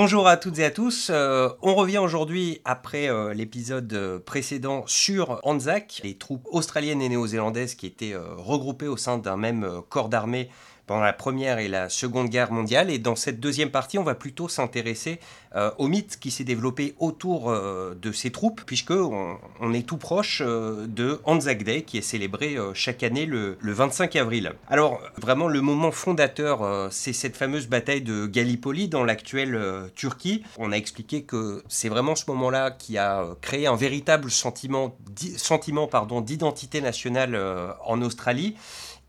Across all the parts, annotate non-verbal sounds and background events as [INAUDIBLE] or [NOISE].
Bonjour à toutes et à tous. Euh, on revient aujourd'hui après euh, l'épisode euh, précédent sur Anzac, les troupes australiennes et néo-zélandaises qui étaient regroupées au sein d'un même corps d'armée pendant la Première et la Seconde Guerre mondiale. Et dans cette deuxième partie, on va plutôt s'intéresser euh, au mythe qui s'est développé autour euh, de ces troupes, puisque on, est tout proche euh, de Anzac Day, qui est célébré chaque année le, 25 avril. Alors, vraiment, le moment fondateur, c'est cette fameuse bataille de Gallipoli dans l'actuelle Turquie. On a expliqué que c'est vraiment ce moment-là qui a créé un véritable sentiment, sentiment pardon, d'identité nationale en Australie.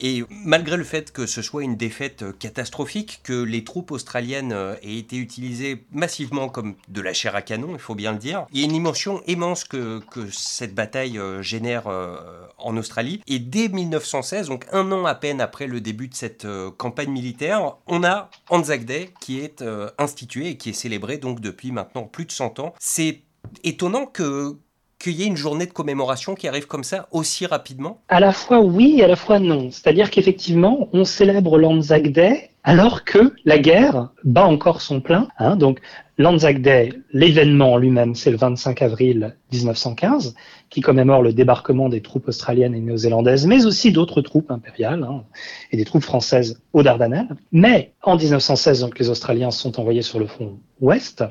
Et malgré le fait que ce soit une défaite catastrophique, que les troupes australiennes euh, aient été utilisées massivement comme de la chair à canon, il faut bien le dire, il y a une dimension immense que, que cette bataille euh, génère euh, en Australie. Et dès 1916, donc un an à peine après le début de cette campagne militaire, on a Anzac Day qui est institué et qui est célébré donc depuis maintenant plus de 100 ans. C'est étonnant que qu'il y ait une journée de commémoration qui arrive comme ça aussi rapidement? À la fois oui et à la fois non. C'est-à-dire qu'effectivement, on célèbre l'Anzac Day alors que la guerre bat encore son plein. Hein. Donc l'Anzac Day, l'événement lui-même, c'est le 25 avril 1915, qui commémore le débarquement des troupes australiennes et néo-zélandaises, mais aussi d'autres troupes impériales hein, et des troupes françaises aux Dardanelles. Mais en 1916, donc, les Australiens sont envoyés sur le front ouest,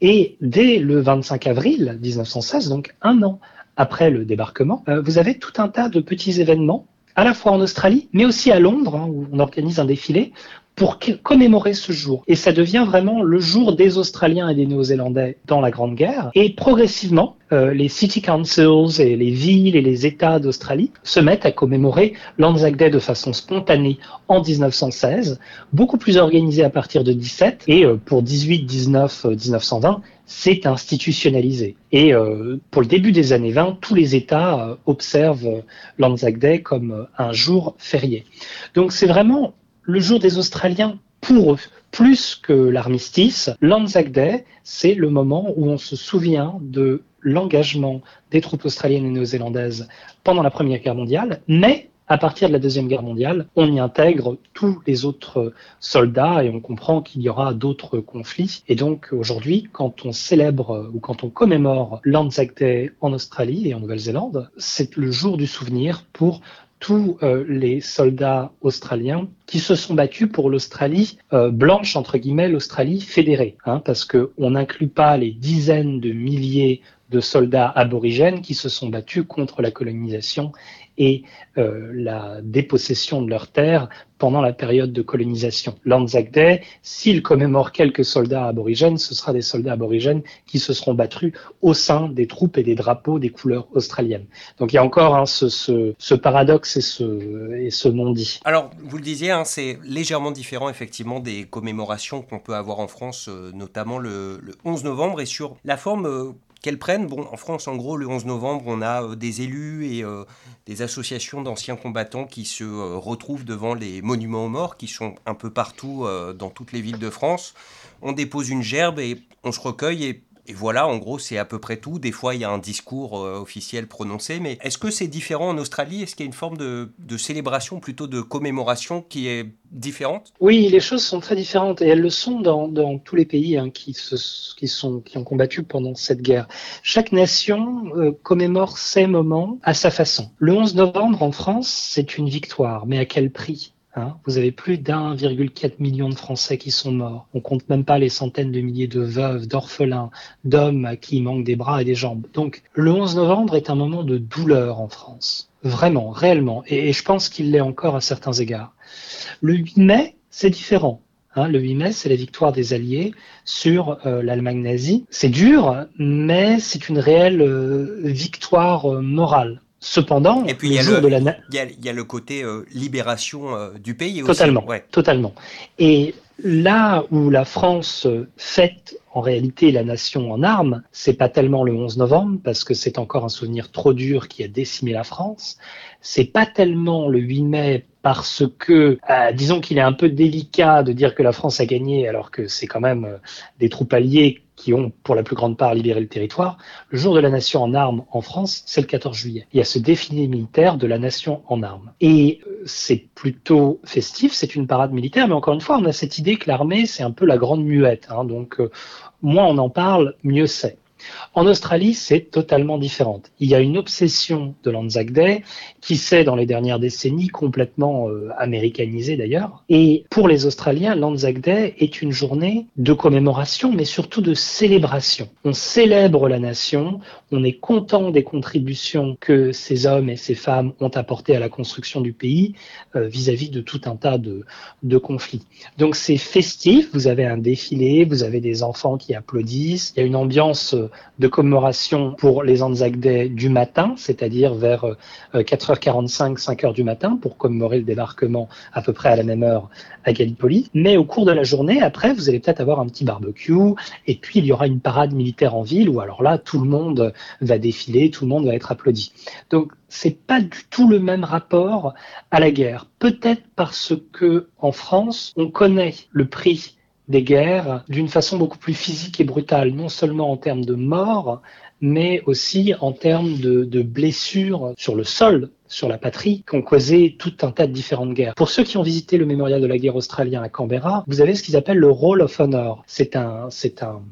et dès le 25 avril 1916, donc un an après le débarquement, euh, vous avez tout un tas de petits événements, à la fois en Australie, mais aussi à Londres, hein, où on organise un défilé, pour commémorer ce jour. Et ça devient vraiment le jour des Australiens et des Néo-Zélandais dans la Grande Guerre. Et progressivement, euh, les city councils et les villes et les États d'Australie se mettent à commémorer l'Anzac Day de façon spontanée en 1916, beaucoup plus organisé à partir de 17 et euh, pour 18, 19, 1920, c'est institutionnalisé. Et euh, pour le début des années 20, tous les États observent l'Anzac Day comme un jour férié. Donc c'est vraiment le jour des Australiens pour eux, plus que l'armistice, l'Anzac Day, c'est le moment où on se souvient de l'engagement des troupes australiennes et néo-zélandaises pendant la Première Guerre mondiale, mais à partir de la Deuxième Guerre mondiale, on y intègre tous les autres soldats et on comprend qu'il y aura d'autres conflits. Et donc aujourd'hui, quand on célèbre ou quand on commémore l'Anzac Day en Australie et en Nouvelle-Zélande, c'est le jour du souvenir pour tous euh, les soldats australiens qui se sont battus pour l'Australie euh, blanche, entre guillemets, l'Australie fédérée, hein, parce qu'on n'inclut pas les dizaines de milliers de soldats aborigènes qui se sont battus contre la colonisation et euh, la dépossession de leurs terres pendant la période de colonisation. L'Anzac Day, s'il commémore quelques soldats aborigènes, ce sera des soldats aborigènes qui se seront battus au sein des troupes et des drapeaux des couleurs australiennes. Donc il y a encore hein, ce, ce, ce, paradoxe et ce, et ce non-dit. Alors, vous le disiez, hein, c'est légèrement différent effectivement des commémorations qu'on peut avoir en France, euh, notamment le, le, 11 novembre, et sur la forme euh, prennent. Bon, en France, en gros, le 11 novembre, on a euh, des élus et euh, des associations d'anciens combattants qui se euh, retrouvent devant les monuments aux morts, qui sont un peu partout dans toutes les villes de France. On dépose une gerbe et on se recueille et et voilà, en gros, c'est à peu près tout. Des fois, il y a un discours euh, officiel prononcé, mais est-ce que c'est différent en Australie? Est-ce qu'il y a une forme de, célébration, plutôt de commémoration qui est différente? Oui, les choses sont très différentes et elles le sont dans, tous les pays hein, qui, ont combattu pendant cette guerre. Chaque nation euh, commémore ses moments à sa façon. Le 11 novembre en France, c'est une victoire, mais à quel prix? Hein. vous avez plus d'1,4 million de Français qui sont morts. On compte même pas les centaines de milliers de veuves, d'orphelins, d'hommes qui il manque des bras et des jambes. Donc le 11 novembre est un moment de douleur en France. Vraiment, réellement. Et, je pense qu'il l'est encore à certains égards. Le 8 mai, c'est différent. Hein. le 8 mai, c'est la victoire des Alliés sur euh, l'Allemagne nazie. C'est dur, mais c'est une réelle euh, victoire euh, morale. Cependant, et puis il y, a le côté euh, libération euh, du pays aussi. Totalement, totalement. Et là où la France fête en réalité la nation en armes, c'est pas tellement le 11 novembre parce que c'est encore un souvenir trop dur qui a décimé la France. C'est pas tellement le 8 mai parce que, euh, disons qu'il est un peu délicat de dire que la France a gagné alors que c'est quand même euh, des troupes alliées qui ont pour la plus grande part libéré le territoire. Le jour de la nation en armes en France, c'est le 14 juillet. Il y a ce défilé militaire de la nation en armes. Et euh, c'est plutôt festif, c'est une parade militaire, mais encore une fois, on a cette idée que l'armée, c'est un peu la grande muette. Hein, donc, moins on en parle, mieux c'est. En Australie, c'est totalement différent. Il y a une obsession de l'Anzac Day qui s'est dans les dernières décennies complètement euh, américanisée d'ailleurs. Et pour les Australiens, l'Anzac Day est une journée de commémoration, mais surtout de célébration. On célèbre la nation, on est content des contributions que ces hommes et ces femmes ont apportées à la construction du pays euh, vis-à-vis de tout un tas de, de conflits. Donc c'est festif, vous avez un défilé, vous avez des enfants qui applaudissent, il y a une ambiance euh, de commémoration pour les Anzac Day du matin, c'est-à-dire vers 4h45, euh, 5h du matin, pour commémorer le débarquement à peu près à la même heure à Gallipoli. Mais au cours de la journée, après, vous allez peut-être avoir un petit barbecue, et puis il y aura une parade militaire en ville, où alors là, tout le monde va défiler, tout le monde va être applaudi. Donc, c'est pas du tout le même rapport à la guerre. Peut-être parce que en France, on connaît le prix des guerres d'une façon beaucoup plus physique et brutale, non seulement en termes de mort, mais aussi en termes de blessures sur le sol sur la patrie qui ont causé tout un tas de différentes guerres. Pour ceux qui ont visité le mémorial de la guerre australien à Canberra, vous avez ce qu'ils appellent le Roll of Honor. C'est un, c'est un,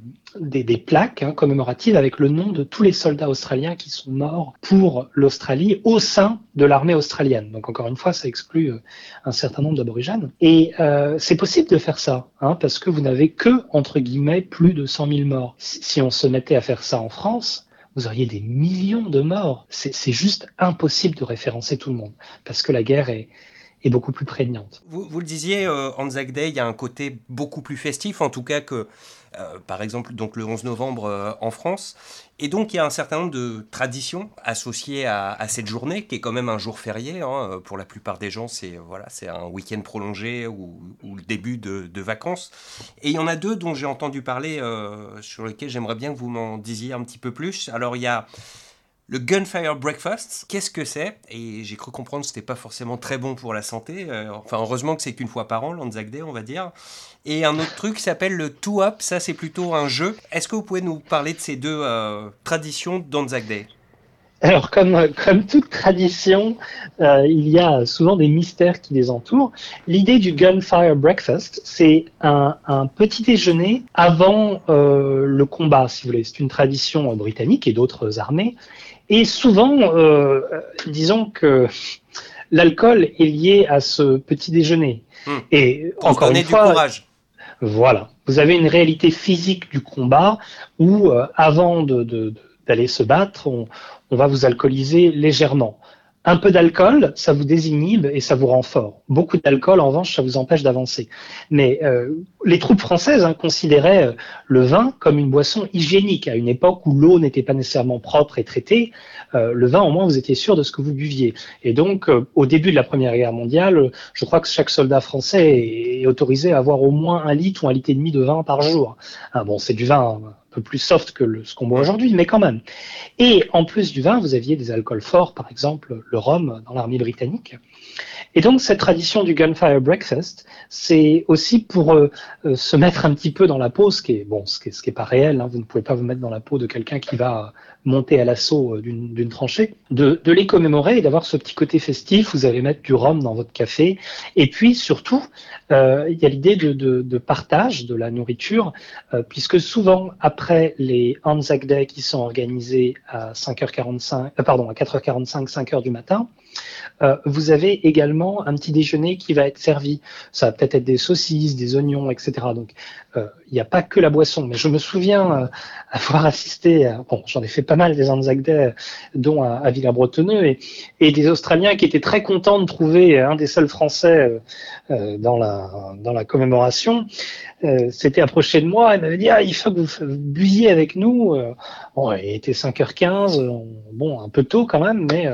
des, des plaques hein, commémoratives avec le nom de tous les soldats australiens qui sont morts pour l'Australie au sein de l'armée australienne. Donc encore une fois, ça exclut euh, un certain nombre d'aborigènes. Et euh, c'est possible de faire ça, hein, parce que vous n'avez que, entre guillemets, plus de 100 000 morts. Si on se mettait à faire ça en France, vous auriez des millions de morts. C'est juste impossible de référencer tout le monde parce que la guerre est, beaucoup plus prégnante. Vous, vous le disiez, euh, Anzac Day, il y a un côté beaucoup plus festif, en tout cas que euh, par exemple donc le 11 novembre euh, en France. Et donc il y a un certain nombre de traditions associées à, cette journée, qui est quand même un jour férié. Hein. Euh, pour la plupart des gens, c'est voilà, c'est un week-end prolongé ou, le début de, vacances. Et il y en a deux dont j'ai entendu parler, sur lesquels j'aimerais bien que vous m'en disiez un petit peu plus. Alors il y a le Gunfire Breakfast, qu'est-ce que c'est? Et j'ai cru comprendre que c'était pas forcément très bon pour la santé. enfin, heureusement que c'est qu'une fois par an, l'Anzac Day, on va dire. Et un autre truc s'appelle le Two Up, ça c'est plutôt un jeu. Est-ce que vous pouvez nous parler de ces deux euh, traditions d'Anzac Day? Alors, comme, comme toute tradition, euh, il y a souvent des mystères qui les entourent. L'idée du Gunfire Breakfast, c'est un, petit déjeuner avant euh, le combat, si vous voulez. C'est une tradition britannique et d'autres armées. Et souvent, euh, disons que l'alcool est lié à ce petit déjeuner. Hmm. Et encore une fois, du courage. Voilà. Vous avez une réalité physique du combat où, euh, avant d'aller se battre, on, va vous alcooliser légèrement. Un peu d'alcool, ça vous désinhibe et ça vous rend fort. Beaucoup d'alcool, en revanche, ça vous empêche d'avancer. Mais euh, les troupes françaises hein, considéraient euh, le vin comme une boisson hygiénique à une époque où l'eau n'était pas nécessairement propre et traitée. Euh, le vin, au moins, vous étiez sûr de ce que vous buviez. Et donc, au début de la Première Guerre mondiale, je crois que chaque soldat français est autorisé à avoir au moins un litre ou un litre et demi de vin par jour. Ah, bon, c'est du vin peu plus soft que le, ce qu'on boit aujourd'hui, mais quand même. Et en plus du vin, vous aviez des alcools forts, par exemple le rhum dans l'armée britannique. Et donc cette tradition du gunfire breakfast, c'est aussi pour euh, euh, se mettre un petit peu dans la peau, ce qui est bon, ce qui est, ce qui est pas réel. Hein, vous ne pouvez pas vous mettre dans la peau de quelqu'un qui va monter à l'assaut euh, d'une tranchée, de, de, les commémorer et d'avoir ce petit côté festif. Vous allez mettre du rhum dans votre café, et puis surtout, euh, il y a l'idée de, de, de, partage de la nourriture, euh, puisque souvent après les Anzac Day qui sont organisés à 5h45, pardon, à 4h45, 5h du matin, euh, vous avez également un petit déjeuner qui va être servi. Ça va peut-être être des saucisses, des oignons, etc. Donc, euh, il n'y a pas que la boisson. Mais je me souviens euh, [LAUGHS] avoir assisté, à, bon, j'en ai fait pas mal des Anzac Day, dont à, à Villers-Bretonneux, et, et, des Australiens qui étaient très contents de trouver un des seuls Français dans, la, dans la commémoration. S'était approché de moi et m'avait dit ah, il faut que vous buviez avec nous. bon, il était 5h15, bon, un peu tôt quand même, mais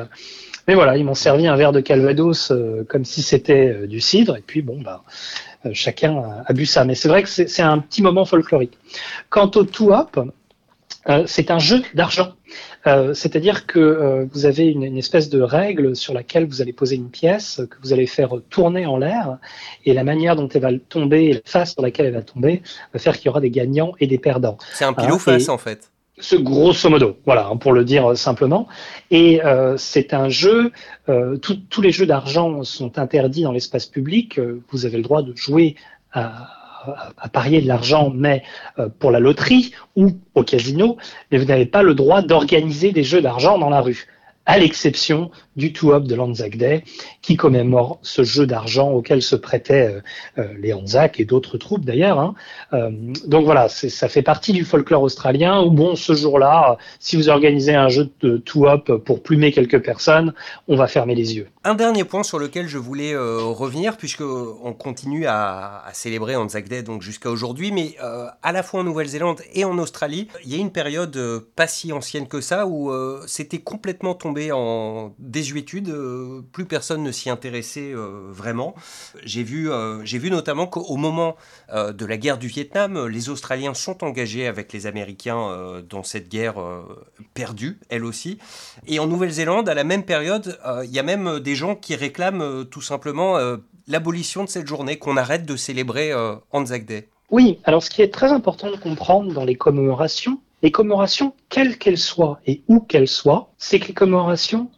mais voilà, ils m'ont servi un verre de Calvados euh, comme si c'était euh, du cidre. Et puis bon, bah, euh, chacun a, bu ça. Mais c'est vrai que c'est un petit moment folklorique. Quant au two up, c'est un jeu d'argent. C'est-à-dire que vous avez une, une, espèce de règle sur laquelle vous allez poser une pièce que vous allez faire tourner en l'air, et la manière dont elle va tomber, la face sur laquelle elle va tomber, va faire qu'il y aura des gagnants et des perdants. C'est un pile ou face en fait. Ce grosso modo, voilà, hein, pour le dire simplement. Et euh, c'est un jeu. Euh, tous les jeux d'argent sont interdits dans l'espace public. Euh, vous avez le droit de jouer à parier de l'argent, mais pour la loterie ou au casino, mais vous n'avez pas le droit d'organiser des jeux d'argent dans la rue à l'exception du Two-Up de l'Anzac Day, qui commémore ce jeu d'argent auquel se prêtaient euh, euh, les Anzac et d'autres troupes d'ailleurs. Hein. Euh, donc voilà, ça fait partie du folklore australien où, bon, ce jour-là, si vous organisez un jeu de Two-Up pour plumer quelques personnes, on va fermer les yeux. Un dernier point sur lequel je voulais revenir, puisque on continue à, célébrer Anzac Day donc jusqu'à aujourd'hui, mais à la fois en Nouvelle-Zélande et en Australie, il y a une période pas si ancienne que ça où c'était complètement tombé en désuétude, euh, plus personne ne s'y intéressait euh, vraiment. J'ai vu, euh, j'ai vu notamment qu'au moment de la guerre du Vietnam, les Australiens sont engagés avec les Américains dans cette guerre perdue, elle aussi. Et en Nouvelle-Zélande, à la même période, il y a même des gens qui réclament tout simplement l'abolition de cette journée, qu'on arrête de célébrer Anzac Day. Oui, alors ce qui est très important de comprendre dans les commémorations, les commémorations, quelles qu'elles soient et où qu'elles soient, c'est que les commémorations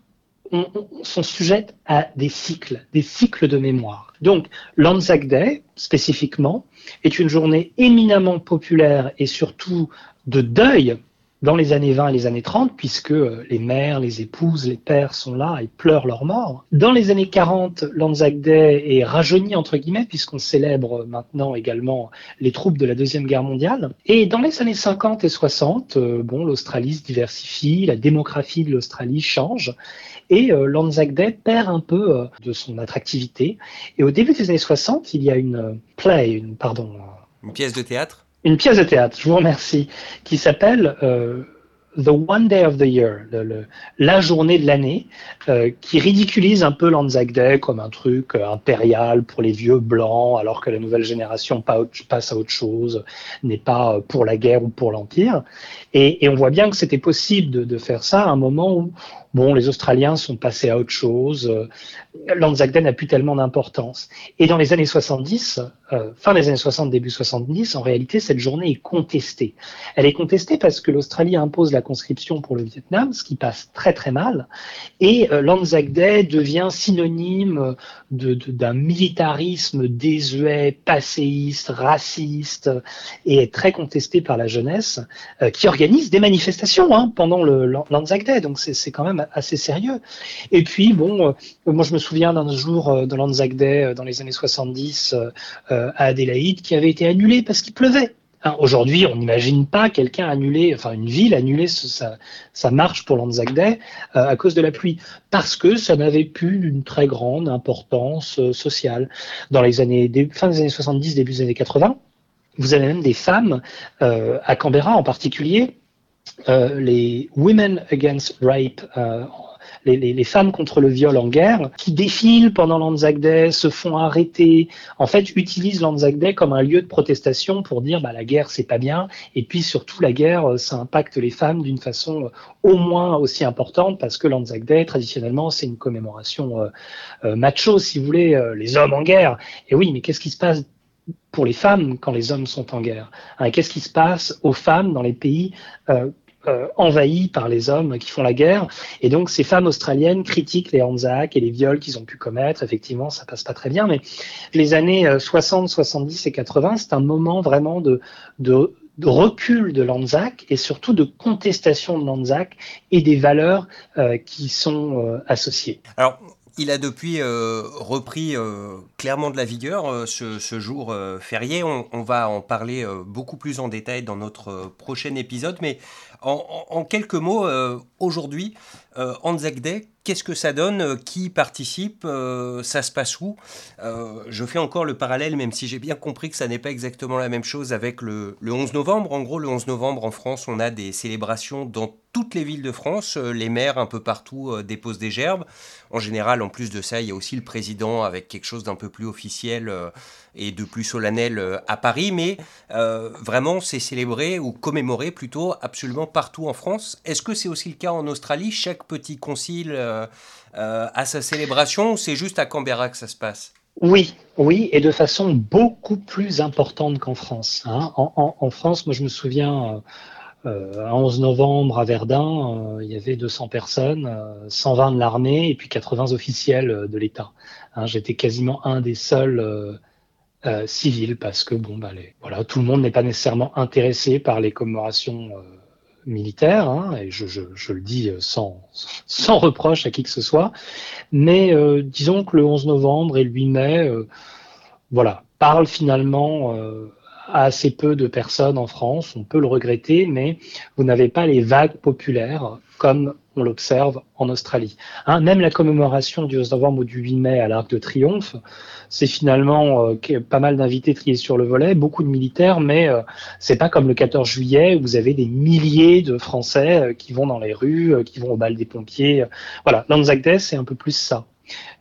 sont sujettes à des cycles, des cycles de mémoire. Donc, l'Anzac Day, spécifiquement, est une journée éminemment populaire et surtout de deuil dans les années 20 et les années 30, puisque euh, les mères, les épouses, les pères sont là et pleurent leur mort. Dans les années 40, l'Anzac Day est rajeuni, entre guillemets, puisqu'on célèbre maintenant également les troupes de la Deuxième Guerre mondiale. Et dans les années 50 et 60, euh, bon, l'Australie se diversifie, la démographie de l'Australie change, et euh, l'Anzac Day perd un peu de son attractivité. Et au début des années 60, il y a une play, une, pardon. Une pièce de théâtre? Une pièce de théâtre, je vous remercie, qui s'appelle euh, The One Day of the Year, la journée de l'année, euh, qui ridiculise un peu l'Anzac Day comme un truc euh, impérial pour les vieux blancs, alors que la nouvelle génération passe à autre chose, n'est pas pour la guerre ou pour l'Empire. Et, on voit bien que c'était possible de, faire ça à un moment où Bon, les Australiens sont passés à autre chose. Euh, L'Anzac Day n'a plus tellement d'importance. Et dans les années 70, euh, fin des années 60, début 70, en réalité, cette journée est contestée. Elle est contestée parce que l'Australie impose la conscription pour le Vietnam, ce qui passe très très mal. Et euh, l'Anzac Day devient synonyme d'un militarisme désuet, passéiste, raciste, et est très contesté par la jeunesse, qui organise des manifestations hein, pendant le l'Anzac Day. Donc c'est quand même assez sérieux. Et puis, bon, euh, moi je me souviens d'un jour euh, de l'Anzac Day euh, dans les années 70 à Adélaïde qui avait été annulé parce qu'il pleuvait. Hein, aujourd'hui, on n'imagine pas quelqu'un annuler, enfin une ville annuler sa, marche pour l'Anzac Day à cause de la pluie, parce que ça n'avait plus une très grande importance sociale. Dans les années, fin des années 70, début des années 80, vous avez même des femmes, à Canberra en particulier, euh, les Women Against Rape, euh, les, les, les, femmes contre le viol en guerre, qui défilent pendant l'Anzac Day, se font arrêter, en fait utilisent l'Anzac Day comme un lieu de protestation pour dire bah, la guerre c'est pas bien, et puis surtout la guerre euh, ça impacte les femmes d'une façon au moins aussi importante parce que l'Anzac Day traditionnellement c'est une commémoration macho si vous voulez, les hommes en guerre. Et oui, mais qu'est-ce qui se passe pour les femmes quand les hommes sont en guerre hein, Qu'est-ce qui se passe aux femmes dans les pays euh, euh, envahis par les hommes qui font la guerre? Et donc ces femmes australiennes critiquent les Anzac et les viols qu'ils ont pu commettre. Effectivement, ça passe pas très bien, mais les années 60, euh, 70 et 80, c'est un moment vraiment de recul de l'Anzac et surtout de contestation de l'Anzac et des valeurs euh, qui sont euh, associées. Alors, il a depuis euh, repris euh, clairement de la vigueur euh, ce, jour férié. On, va en parler beaucoup plus en détail dans notre prochain épisode. Mais en, quelques mots, aujourd'hui, Anzac Day, qu'est-ce que ça donne Qui participe Ça se passe où Je fais encore le parallèle, même si j'ai bien compris que ça n'est pas exactement la même chose avec le, le 11 novembre. En gros, le 11 novembre en France, on a des célébrations dans toutes les villes de France. Les maires un peu partout déposent des gerbes. En général, en plus de ça, il y a aussi le président avec quelque chose d'un peu plus officiel et de plus solennel à Paris. Mais vraiment, c'est célébré ou commémoré plutôt absolument partout en France. Est-ce que c'est aussi le cas en Australie? Chaque petit concile a sa célébration ou c'est juste à Canberra que ça se passe? Oui, oui, et de façon beaucoup plus importante qu'en France. Hein. En, France, moi je me souviens, euh, 11 novembre à Verdun, euh, il y avait 200 personnes, 120 euh, de l'armée et puis 80 officiels euh, de l'État. Hein. J'étais quasiment un des seuls civils parce que bon, bah, voilà, tout le monde n'est pas nécessairement intéressé par les commémorations militaire, hein, et je, je, je, le dis sans, [LAUGHS] sans reproche à qui que ce soit, mais euh, disons que le 11 novembre et le 8 mai, euh, voilà, parlent finalement euh, assez peu de personnes en France, on peut le regretter, mais vous n'avez pas les vagues populaires comme on l'observe en Australie. Hein, même la commémoration du 11 novembre ou du 8 mai à l'Arc de Triomphe, c'est finalement euh, pas mal d'invités triés sur le volet, beaucoup de militaires, mais euh, c'est pas comme le 14 juillet où vous avez des milliers de Français euh, qui vont dans les rues, qui vont au bal des pompiers. Voilà, l'Anzac Day, c'est un peu plus ça.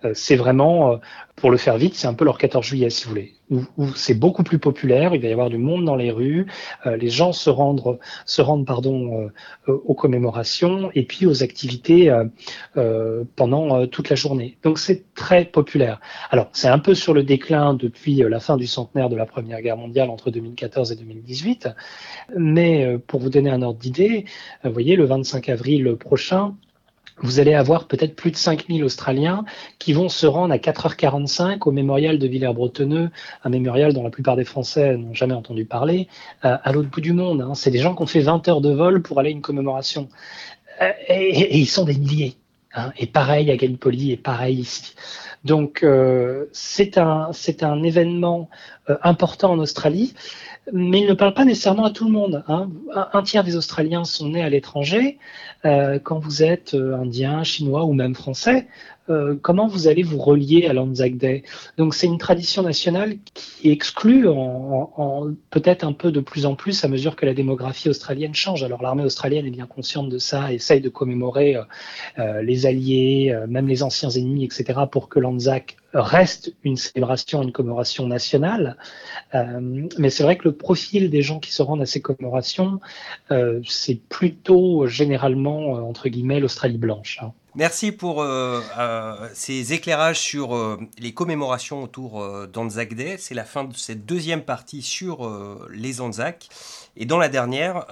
Euh, c'est vraiment, euh, pour le faire vite, c'est un peu leur 14 juillet, si vous voulez, où, c'est beaucoup plus populaire, il va y avoir du monde dans les rues, euh, les gens se rendent, se rendent aux commémorations et puis aux activités pendant toute la journée. Donc c'est très populaire. Alors c'est un peu sur le déclin depuis la fin du centenaire de la Première Guerre mondiale entre 2014 et 2018, mais pour vous donner un ordre d'idée, vous voyez, le 25 avril prochain, vous allez avoir peut-être plus de 5000 Australiens qui vont se rendre à 4h45 au mémorial de Villers-Bretonneux, un mémorial dont la plupart des Français n'ont jamais entendu parler, euh, à l'autre bout du monde. Hein. C'est des gens qui ont fait 20 heures de vol pour aller à une commémoration. Euh, et, ils sont des milliers. Hein. Et pareil à Gallipoli et pareil ici. Donc euh, c'est un, c'est un événement important en Australie mais il ne parle pas nécessairement à tout le monde. Hein. Un, tiers des Australiens sont nés à l'étranger. Euh, quand vous êtes euh, indien, chinois ou même français, euh, comment vous allez vous relier à l'Anzac Day? Donc c'est une tradition nationale qui exclut peut-être un peu de plus en plus à mesure que la démographie australienne change. Alors l'armée australienne est bien consciente de ça, essaye de commémorer les alliés, même les anciens ennemis, etc., pour que l'Anzac reste une célébration, une commémoration nationale. mais c'est vrai que le profil des gens qui se rendent à ces commémorations, c'est plutôt généralement euh, entre guillemets l'Australie blanche. Hein. Merci pour euh, euh, ces éclairages sur les commémorations autour d'Anzac Day. C'est la fin de cette deuxième partie sur les Anzac. Et dans la dernière,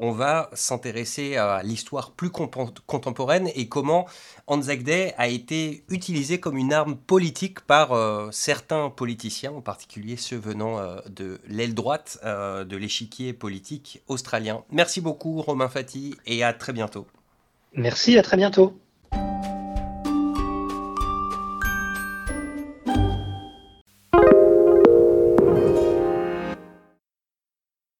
on va s'intéresser à l'histoire plus contemporaine et comment Anzac Day a été utilisé comme une arme politique par certains politiciens, en particulier ceux venant de l'aile droite de l'échiquier politique australien. Merci beaucoup Romain Fati et à très bientôt. Merci, à très bientôt. Thank you.